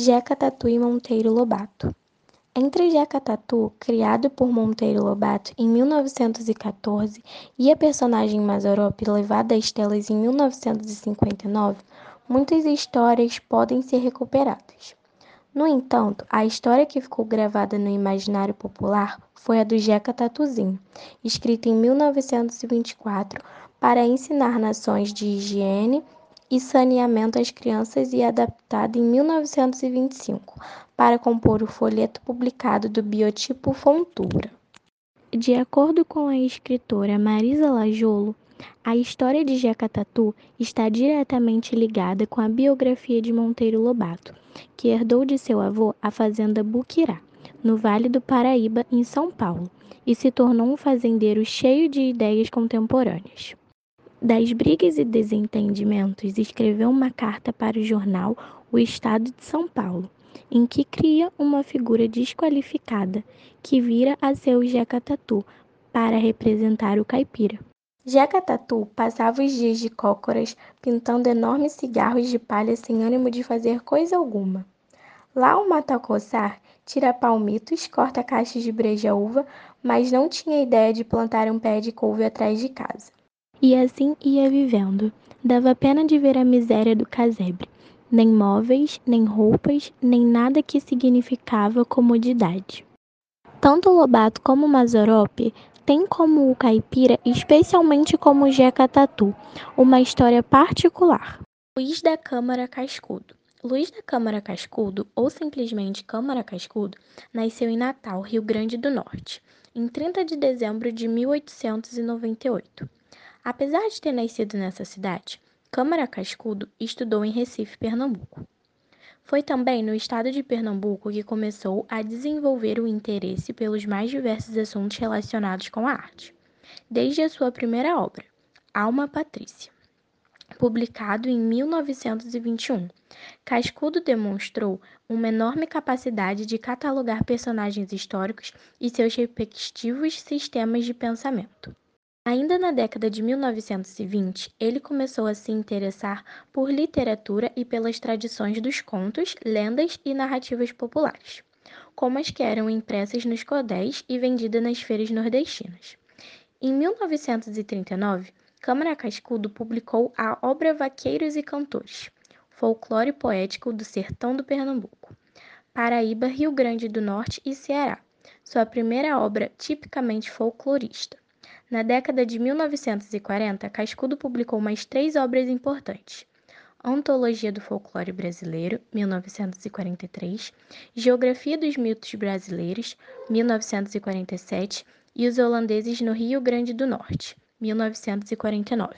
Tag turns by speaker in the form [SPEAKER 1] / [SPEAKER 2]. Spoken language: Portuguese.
[SPEAKER 1] Jeca Tatu e Monteiro Lobato. Entre Jeca Tatu, criado por Monteiro Lobato em 1914, e a personagem Mazarop, levada às telas em 1959, muitas histórias podem ser recuperadas. No entanto, a história que ficou gravada no imaginário popular foi a do Jeca Tatuzinho, escrita em 1924 para ensinar nações de higiene e saneamento às crianças e adaptada em 1925 para compor o folheto publicado do biotipo Fontura. De acordo com a escritora Marisa Lajolo, a história de Jeca Tatu está diretamente ligada com a biografia de Monteiro Lobato, que herdou de seu avô a fazenda Buquirá, no Vale do Paraíba, em São Paulo, e se tornou um fazendeiro cheio de ideias contemporâneas. Das brigas e desentendimentos, escreveu uma carta para o jornal O Estado de São Paulo, em que cria uma figura desqualificada que vira a ser o Jeca Tatu para representar o caipira. Jeca Tatu passava os dias de cócoras pintando enormes cigarros de palha sem ânimo de fazer coisa alguma. Lá o mata coçar, tira palmitos, corta caixas de breja-uva, mas não tinha ideia de plantar um pé de couve atrás de casa. E assim ia vivendo. Dava pena de ver a miséria do casebre. Nem móveis, nem roupas, nem nada que significava comodidade. Tanto Lobato como Mazorope têm como o caipira, especialmente como o Jeca Tatu, uma história particular. Luiz da Câmara Cascudo Luiz da Câmara Cascudo, ou simplesmente Câmara Cascudo, nasceu em Natal, Rio Grande do Norte, em 30 de dezembro de 1898. Apesar de ter nascido nessa cidade, Câmara Cascudo estudou em Recife, Pernambuco. Foi também no estado de Pernambuco que começou a desenvolver o interesse pelos mais diversos assuntos relacionados com a arte, desde a sua primeira obra, Alma Patrícia. Publicado em 1921, Cascudo demonstrou uma enorme capacidade de catalogar personagens históricos e seus respectivos sistemas de pensamento. Ainda na década de 1920, ele começou a se interessar por literatura e pelas tradições dos contos, lendas e narrativas populares, como as que eram impressas nos cordéis e vendidas nas feiras nordestinas. Em 1939, Câmara Cascudo publicou a obra Vaqueiros e Cantores, folclore poético do sertão do Pernambuco, Paraíba, Rio Grande do Norte e Ceará, sua primeira obra tipicamente folclorista. Na década de 1940, Cascudo publicou mais três obras importantes: Antologia do Folclore Brasileiro, 1943, Geografia dos Mitos Brasileiros, 1947 e Os Holandeses no Rio Grande do Norte, 1949.